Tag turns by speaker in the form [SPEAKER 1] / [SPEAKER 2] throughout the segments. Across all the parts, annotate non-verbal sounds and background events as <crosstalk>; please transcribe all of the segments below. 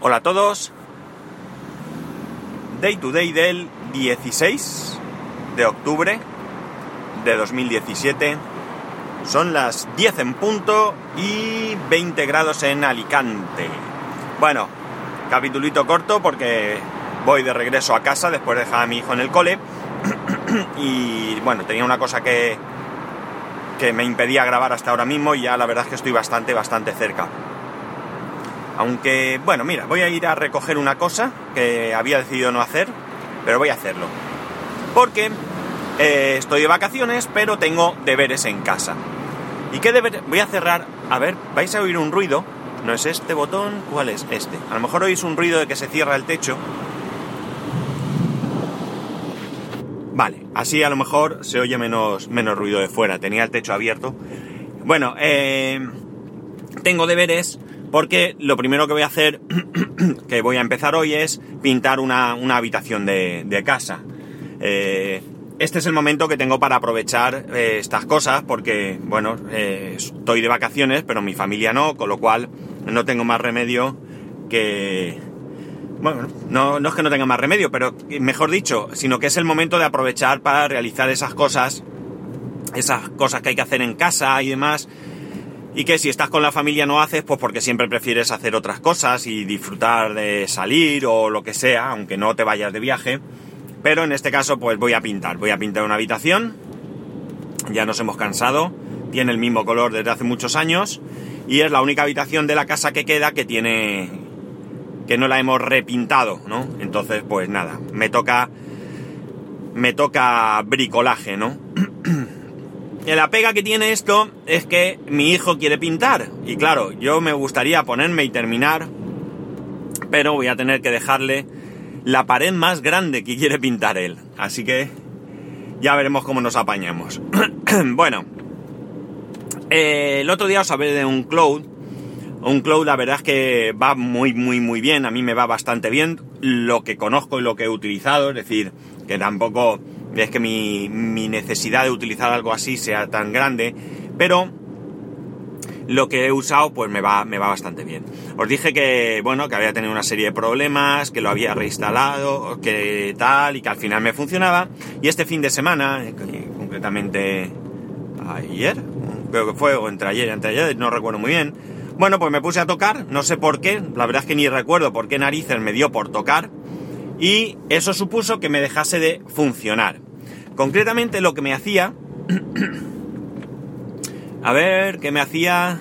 [SPEAKER 1] Hola a todos. Day to day del 16 de octubre de 2017. Son las 10 en punto y 20 grados en Alicante. Bueno, capitulito corto porque voy de regreso a casa después de dejar a mi hijo en el cole. <clears throat> y bueno, tenía una cosa que, que me impedía grabar hasta ahora mismo y ya la verdad es que estoy bastante, bastante cerca. Aunque, bueno, mira, voy a ir a recoger una cosa que había decidido no hacer, pero voy a hacerlo. Porque eh, estoy de vacaciones, pero tengo deberes en casa. ¿Y qué deberes? Voy a cerrar. A ver, vais a oír un ruido. ¿No es este botón? ¿Cuál es este? A lo mejor oís un ruido de que se cierra el techo. Vale, así a lo mejor se oye menos, menos ruido de fuera. Tenía el techo abierto. Bueno, eh, tengo deberes porque lo primero que voy a hacer, <clears throat> que voy a empezar hoy, es pintar una, habitación de, casa. Eh, este es el momento que tengo para aprovechar eh, estas cosas, porque, bueno, eh, estoy de vacaciones, pero mi familia no, con lo cual no tengo más remedio que... Bueno, no, no es que no tenga más remedio, pero mejor dicho, sino que es el momento de aprovechar para realizar esas cosas, esas cosas que hay que hacer en casa y demás, y que si estás con la familia no haces, pues porque siempre prefieres hacer otras cosas y disfrutar de salir o lo que sea, aunque no te vayas de viaje. Pero en este caso, pues voy a pintar. Voy a pintar una habitación. Ya nos hemos cansado. Tiene el mismo color desde hace muchos años. Y es la única habitación de la casa que queda que tiene. que no la hemos repintado, ¿no? Entonces, pues nada, me toca. me toca bricolaje, ¿no? <clears throat> la pega que tiene esto es que mi hijo quiere pintar. Y claro, yo me gustaría ponerme y terminar, pero voy a tener que dejarle la pared más grande que quiere pintar él. Así que ya veremos cómo nos apañamos. <clears throat> bueno, eh, el otro día os hablé de un cloud. Un cloud, la verdad es que va muy, muy, muy bien. A mí me va bastante bien. Lo que conozco y lo que he utilizado, es decir, que tampoco es que mi, necesidad de utilizar algo así sea tan grande, pero lo que he usado pues me va, me va bastante bien. Os dije que, bueno, que había tenido una serie de problemas, que lo había reinstalado, que tal, y que al final me funcionaba. Y este fin de semana, eh, concretamente ayer, creo que fue, o entre ayer y entre ayer, no recuerdo muy bien. Bueno, pues me puse a tocar, no sé por qué, la verdad es que ni recuerdo por qué narices me dio por tocar, y eso supuso que me dejase de funcionar. Concretamente lo que me hacía... <clears throat> a ver, ¿qué me hacía?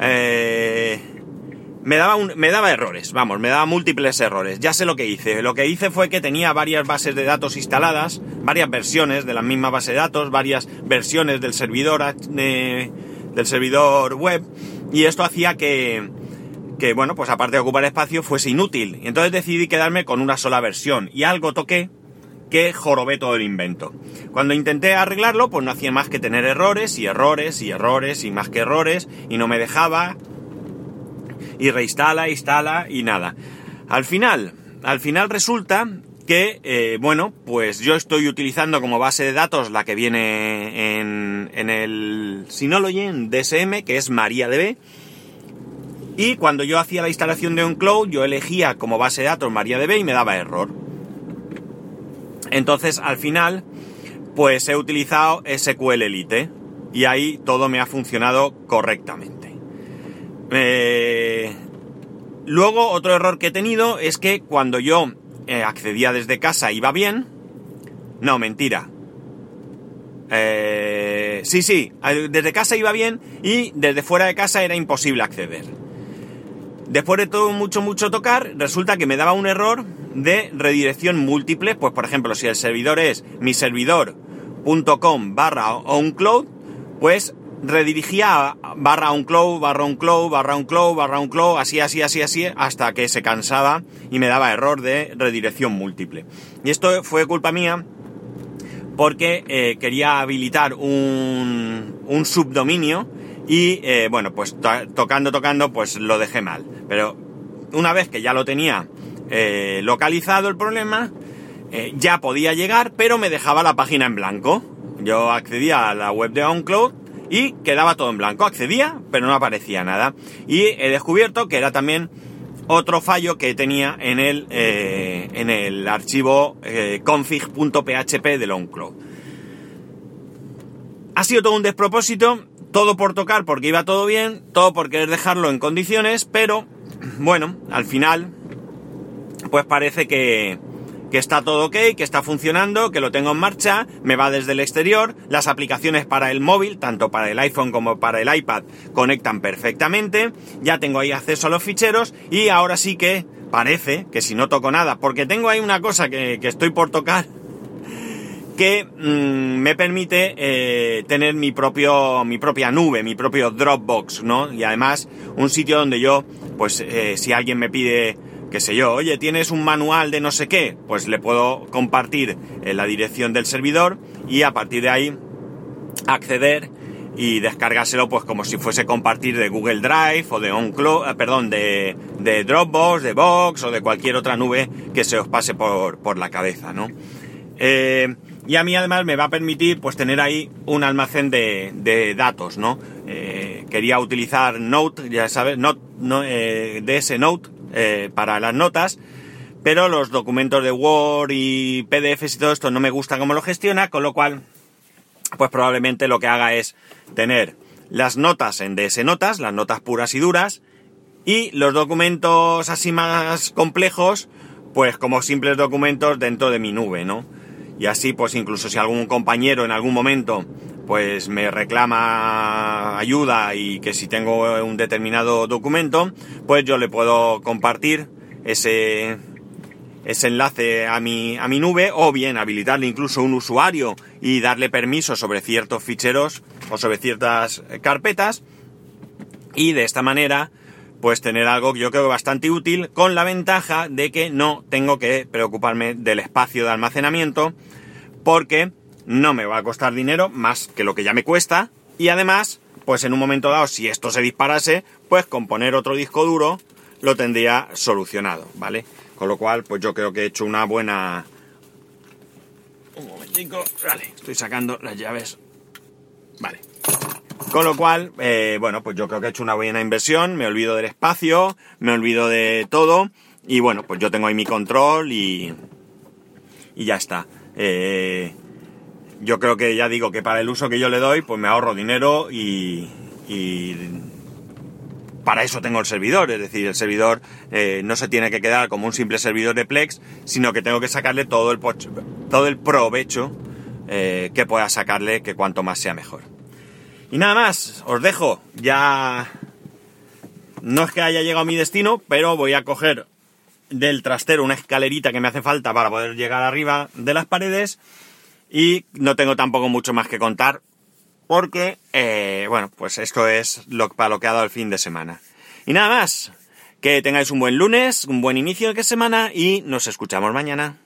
[SPEAKER 1] Eh, me, daba me daba errores, vamos, me daba múltiples errores. Ya sé lo que hice. Lo que hice fue que tenía varias bases de datos instaladas, varias versiones de la misma base de datos, varias versiones del servidor, del servidor web, y esto hacía que, que, bueno, pues aparte de ocupar espacio, fuese inútil. Y entonces decidí quedarme con una sola versión. Y algo toqué que jorobé todo el invento. Cuando intenté arreglarlo, pues no hacía más que tener errores y errores y errores y más que errores y no me dejaba y reinstala, instala y nada. Al final, al final resulta que, eh, bueno, pues yo estoy utilizando como base de datos la que viene en, en el Synology, en DSM, que es MariaDB. Y cuando yo hacía la instalación de un cloud, yo elegía como base de datos MariaDB y me daba error. Entonces, al final, pues he utilizado SQL Elite y ahí todo me ha funcionado correctamente. Eh, luego, otro error que he tenido es que cuando yo eh, accedía desde casa iba bien. No, mentira. Eh, sí, sí, desde casa iba bien y desde fuera de casa era imposible acceder. Después de todo mucho, mucho tocar, resulta que me daba un error de redirección múltiple. Pues por ejemplo, si el servidor es mi servidor.com barra oncloud, pues redirigía barra oncloud, barra oncloud, barra oncloud, barra oncloud, así, así, así, así, hasta que se cansaba y me daba error de redirección múltiple. Y esto fue culpa mía porque eh, quería habilitar un, un subdominio y eh, bueno, pues tocando, tocando, pues lo dejé mal. Pero una vez que ya lo tenía eh, localizado el problema, eh, ya podía llegar, pero me dejaba la página en blanco. Yo accedía a la web de OnCloud y quedaba todo en blanco. Accedía, pero no aparecía nada. Y he descubierto que era también otro fallo que tenía en el, en el archivo config.php de OnCloud. Ha sido todo un despropósito, todo por tocar porque iba todo bien, todo por querer dejarlo en condiciones, pero bueno, al final, pues parece que, que está todo ok, que está funcionando, que lo tengo en marcha, me va desde el exterior, las aplicaciones para el móvil, tanto para el iPhone como para el iPad, conectan perfectamente, ya tengo ahí acceso a los ficheros y ahora sí que parece que si no toco nada, porque tengo ahí una cosa que, estoy por tocar, que mm, me permite eh, tener mi propio mi propia nube, mi propio Dropbox, ¿no? Y además un sitio donde yo, pues eh, si alguien me pide qué sé yo, oye, tienes un manual de no sé qué, pues le puedo compartir en la dirección del servidor y a partir de ahí acceder y descargárselo pues como si fuese compartir de Google Drive o de OnCloud, eh, perdón, de, de, Dropbox, de Box o de cualquier otra nube que se os pase por, por la cabeza, ¿no? Eh, y a mí además me va a permitir pues tener ahí un almacén de, de datos, ¿no? Eh, quería utilizar Note, ya sabes, Note, no, DS Note, eh, para las notas, pero los documentos de Word y PDFs y todo esto no me gusta cómo lo gestiona, con lo cual, pues probablemente lo que haga es tener las notas en DS Notas, las notas puras y duras, y los documentos así más complejos, pues como simples documentos dentro de mi nube, ¿no? Y así, pues incluso si algún compañero en algún momento pues me reclama ayuda y que si tengo un determinado documento, pues yo le puedo compartir ese, ese enlace a mi, a mi nube o bien habilitarle incluso un usuario y darle permiso sobre ciertos ficheros o sobre ciertas carpetas. Y de esta manera pues tener algo que yo creo bastante útil con la ventaja de que no tengo que preocuparme del espacio de almacenamiento porque no me va a costar dinero más que lo que ya me cuesta y además, pues en un momento dado, si esto se disparase, pues con poner otro disco duro lo tendría solucionado, ¿vale? Con lo cual, pues yo creo que he hecho una buena... Un momentico, vale, estoy sacando las llaves. Vale. Con lo cual, eh, bueno, pues yo creo que he hecho una buena inversión, me olvido del espacio, me olvido de todo, y bueno, pues yo tengo ahí mi control y... Y ya está. Eh, yo creo que ya digo que para el uso que yo le doy, pues me ahorro dinero y, para eso tengo el servidor. Es decir, el servidor eh, no se tiene que quedar como un simple servidor de Plex, sino que tengo que sacarle todo el, todo el provecho que pueda sacarle, que cuanto más sea mejor. Y nada más, os dejo. Ya no es que haya llegado a mi destino, pero voy a coger del trastero una escalerita que me hace falta para poder llegar arriba de las paredes y no tengo tampoco mucho más que contar porque, eh, bueno, pues esto es lo, para lo que ha dado el fin de semana. Y nada más, que tengáis un buen lunes, un buen inicio de semana y nos escuchamos mañana.